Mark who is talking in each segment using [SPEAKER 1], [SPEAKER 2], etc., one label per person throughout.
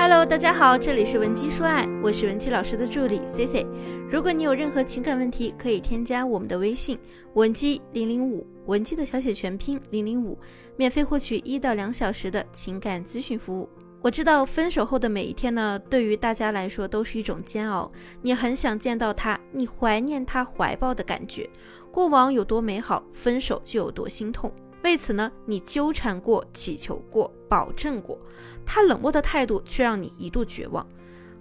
[SPEAKER 1] Hello，大家好，这里是文姬说爱，我是文姬老师的助理 C C。如果你有任何情感问题，可以添加我们的微信文姬零零五，文姬的小写全拼零零五，免费获取一到两小时的情感咨询服务。我知道分手后的每一天呢，对于大家来说都是一种煎熬。你很想见到他，你怀念他怀抱的感觉，过往有多美好，分手就有多心痛。为此呢，你纠缠过，祈求过，保证过，他冷漠的态度却让你一度绝望。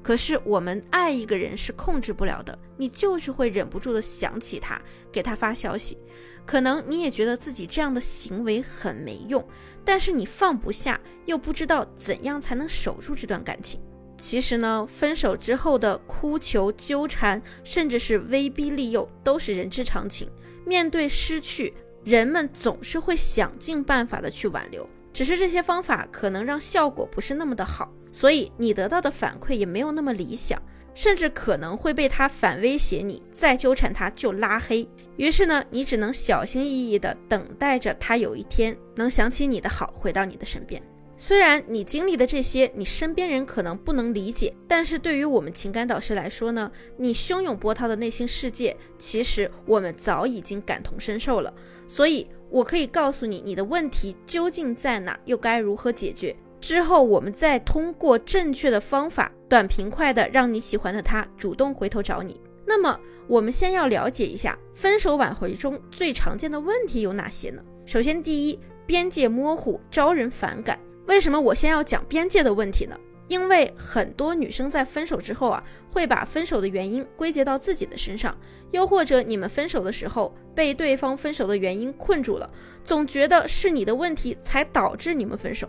[SPEAKER 1] 可是我们爱一个人是控制不了的，你就是会忍不住的想起他，给他发消息。可能你也觉得自己这样的行为很没用，但是你放不下，又不知道怎样才能守住这段感情。其实呢，分手之后的哭求、纠缠，甚至是威逼利诱，都是人之常情。面对失去。人们总是会想尽办法的去挽留，只是这些方法可能让效果不是那么的好，所以你得到的反馈也没有那么理想，甚至可能会被他反威胁你，再纠缠他就拉黑。于是呢，你只能小心翼翼的等待着他有一天能想起你的好，回到你的身边。虽然你经历的这些，你身边人可能不能理解，但是对于我们情感导师来说呢，你汹涌波涛的内心世界，其实我们早已经感同身受了。所以，我可以告诉你，你的问题究竟在哪，又该如何解决。之后，我们再通过正确的方法，短平快的让你喜欢的他主动回头找你。那么，我们先要了解一下分手挽回中最常见的问题有哪些呢？首先，第一，边界模糊，招人反感。为什么我先要讲边界的问题呢？因为很多女生在分手之后啊，会把分手的原因归结到自己的身上，又或者你们分手的时候被对方分手的原因困住了，总觉得是你的问题才导致你们分手。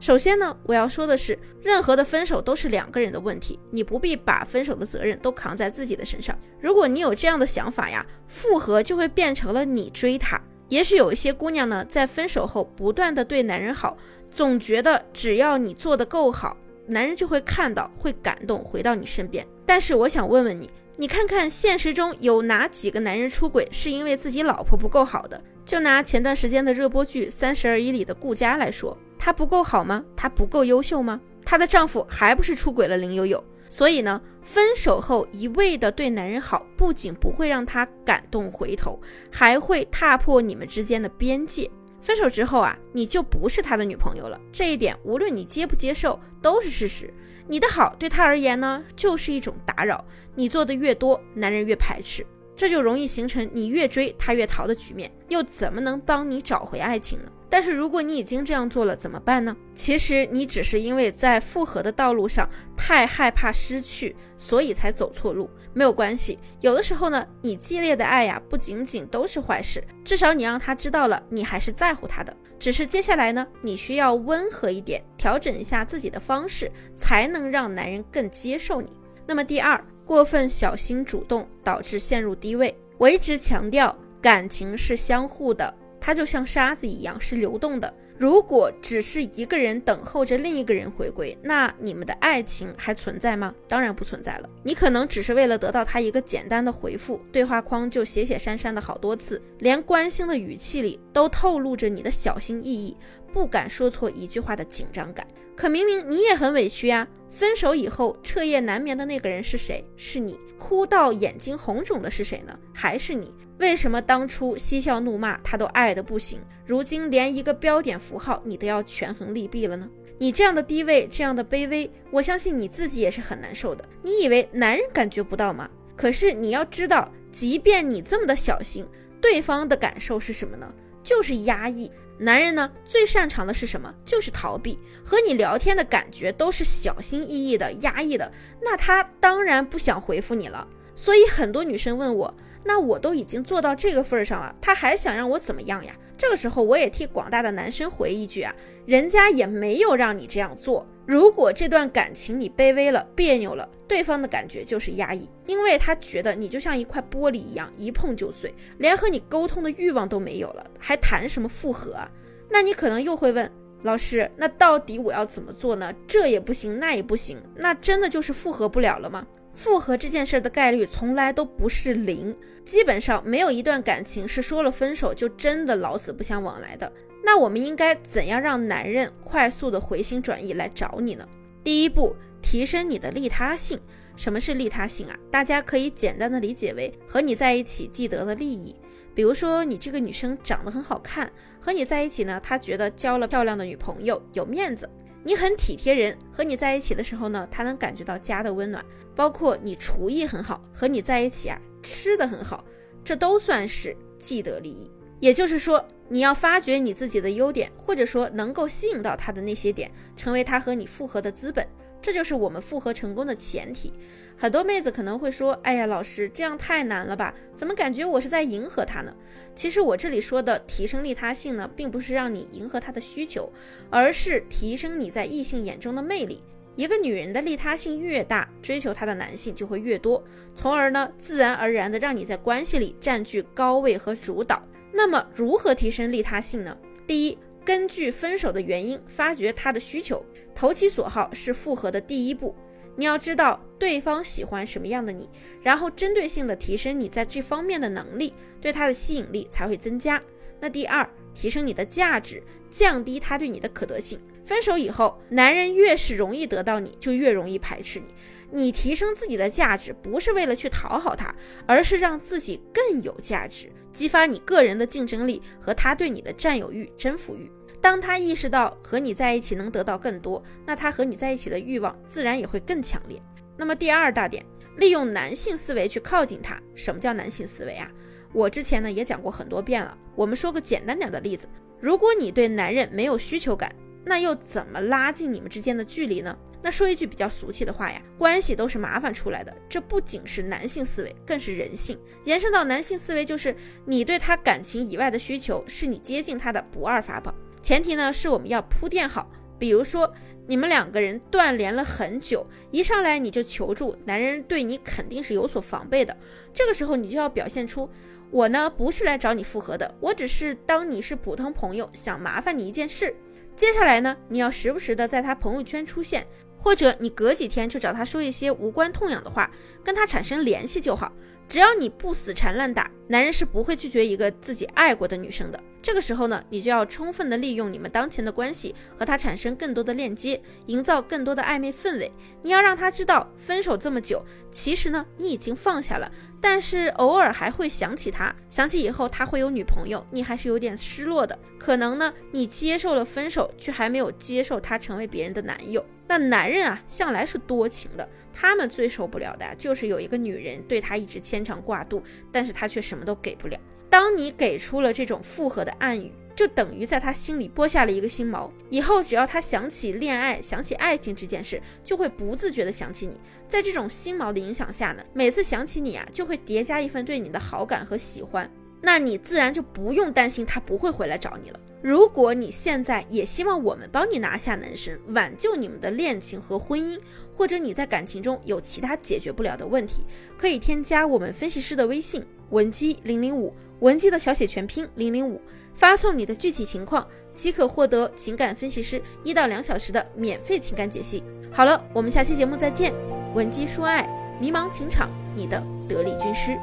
[SPEAKER 1] 首先呢，我要说的是，任何的分手都是两个人的问题，你不必把分手的责任都扛在自己的身上。如果你有这样的想法呀，复合就会变成了你追他。也许有一些姑娘呢，在分手后不断的对男人好。总觉得只要你做的够好，男人就会看到，会感动，回到你身边。但是我想问问你，你看看现实中有哪几个男人出轨是因为自己老婆不够好的？就拿前段时间的热播剧《三十而已》里的顾佳来说，她不够好吗？她不够优秀吗？她的丈夫还不是出轨了林有有？所以呢，分手后一味的对男人好，不仅不会让他感动回头，还会踏破你们之间的边界。分手之后啊，你就不是他的女朋友了。这一点，无论你接不接受，都是事实。你的好对他而言呢，就是一种打扰。你做的越多，男人越排斥，这就容易形成你越追他越逃的局面，又怎么能帮你找回爱情呢？但是如果你已经这样做了，怎么办呢？其实你只是因为在复合的道路上太害怕失去，所以才走错路。没有关系，有的时候呢，你激烈的爱呀，不仅仅都是坏事。至少你让他知道了，你还是在乎他的。只是接下来呢，你需要温和一点，调整一下自己的方式，才能让男人更接受你。那么第二，过分小心主动导致陷入低位。我一直强调，感情是相互的。它就像沙子一样，是流动的。如果只是一个人等候着另一个人回归，那你们的爱情还存在吗？当然不存在了。你可能只是为了得到他一个简单的回复，对话框就写写删删的好多次，连关心的语气里都透露着你的小心翼翼，不敢说错一句话的紧张感。可明明你也很委屈呀。分手以后彻夜难眠的那个人是谁？是你。哭到眼睛红肿的是谁呢？还是你？为什么当初嬉笑怒骂他都爱的不行，如今连一个标点符号你都要权衡利弊了呢？你这样的低位，这样的卑微，我相信你自己也是很难受的。你以为男人感觉不到吗？可是你要知道，即便你这么的小心，对方的感受是什么呢？就是压抑。男人呢，最擅长的是什么？就是逃避。和你聊天的感觉都是小心翼翼的、压抑的，那他当然不想回复你了。所以很多女生问我，那我都已经做到这个份上了，他还想让我怎么样呀？这个时候，我也替广大的男生回一句啊，人家也没有让你这样做。如果这段感情你卑微了、别扭了，对方的感觉就是压抑，因为他觉得你就像一块玻璃一样，一碰就碎，连和你沟通的欲望都没有了，还谈什么复合啊？那你可能又会问老师，那到底我要怎么做呢？这也不行，那也不行，那真的就是复合不了了吗？复合这件事的概率从来都不是零，基本上没有一段感情是说了分手就真的老死不相往来的。那我们应该怎样让男人快速的回心转意来找你呢？第一步，提升你的利他性。什么是利他性啊？大家可以简单的理解为和你在一起既得的利益。比如说，你这个女生长得很好看，和你在一起呢，她觉得交了漂亮的女朋友有面子。你很体贴人，和你在一起的时候呢，他能感觉到家的温暖。包括你厨艺很好，和你在一起啊，吃的很好，这都算是既得利益。也就是说，你要发掘你自己的优点，或者说能够吸引到他的那些点，成为他和你复合的资本。这就是我们复合成功的前提。很多妹子可能会说：“哎呀，老师，这样太难了吧？怎么感觉我是在迎合他呢？”其实我这里说的提升利他性呢，并不是让你迎合他的需求，而是提升你在异性眼中的魅力。一个女人的利他性越大，追求她的男性就会越多，从而呢，自然而然的让你在关系里占据高位和主导。那么，如何提升利他性呢？第一，根据分手的原因，发掘他的需求。投其所好是复合的第一步，你要知道对方喜欢什么样的你，然后针对性的提升你在这方面的能力，对他的吸引力才会增加。那第二，提升你的价值，降低他对你的可得性。分手以后，男人越是容易得到你，就越容易排斥你。你提升自己的价值，不是为了去讨好他，而是让自己更有价值，激发你个人的竞争力和他对你的占有欲、征服欲。当他意识到和你在一起能得到更多，那他和你在一起的欲望自然也会更强烈。那么第二大点，利用男性思维去靠近他。什么叫男性思维啊？我之前呢也讲过很多遍了。我们说个简单点的例子，如果你对男人没有需求感，那又怎么拉近你们之间的距离呢？那说一句比较俗气的话呀，关系都是麻烦出来的。这不仅是男性思维，更是人性。延伸到男性思维，就是你对他感情以外的需求，是你接近他的不二法宝。前提呢是我们要铺垫好，比如说你们两个人断联了很久，一上来你就求助，男人对你肯定是有所防备的。这个时候你就要表现出，我呢不是来找你复合的，我只是当你是普通朋友，想麻烦你一件事。接下来呢，你要时不时的在他朋友圈出现，或者你隔几天就找他说一些无关痛痒的话，跟他产生联系就好。只要你不死缠烂打，男人是不会拒绝一个自己爱过的女生的。这个时候呢，你就要充分的利用你们当前的关系，和他产生更多的链接，营造更多的暧昧氛围。你要让他知道，分手这么久，其实呢，你已经放下了，但是偶尔还会想起他，想起以后他会有女朋友，你还是有点失落的。可能呢，你接受了分手，却还没有接受他成为别人的男友。那男人啊，向来是多情的，他们最受不了的就是有一个女人对他一直牵肠挂肚，但是他却什么都给不了。当你给出了这种复合的暗语，就等于在他心里播下了一个心锚。以后只要他想起恋爱、想起爱情这件事，就会不自觉的想起你。在这种心锚的影响下呢，每次想起你啊，就会叠加一份对你的好感和喜欢。那你自然就不用担心他不会回来找你了。如果你现在也希望我们帮你拿下男神，挽救你们的恋情和婚姻，或者你在感情中有其他解决不了的问题，可以添加我们分析师的微信文姬零零五，文姬的小写全拼零零五，发送你的具体情况，即可获得情感分析师一到两小时的免费情感解析。好了，我们下期节目再见。文姬说爱，迷茫情场，你的得力军师。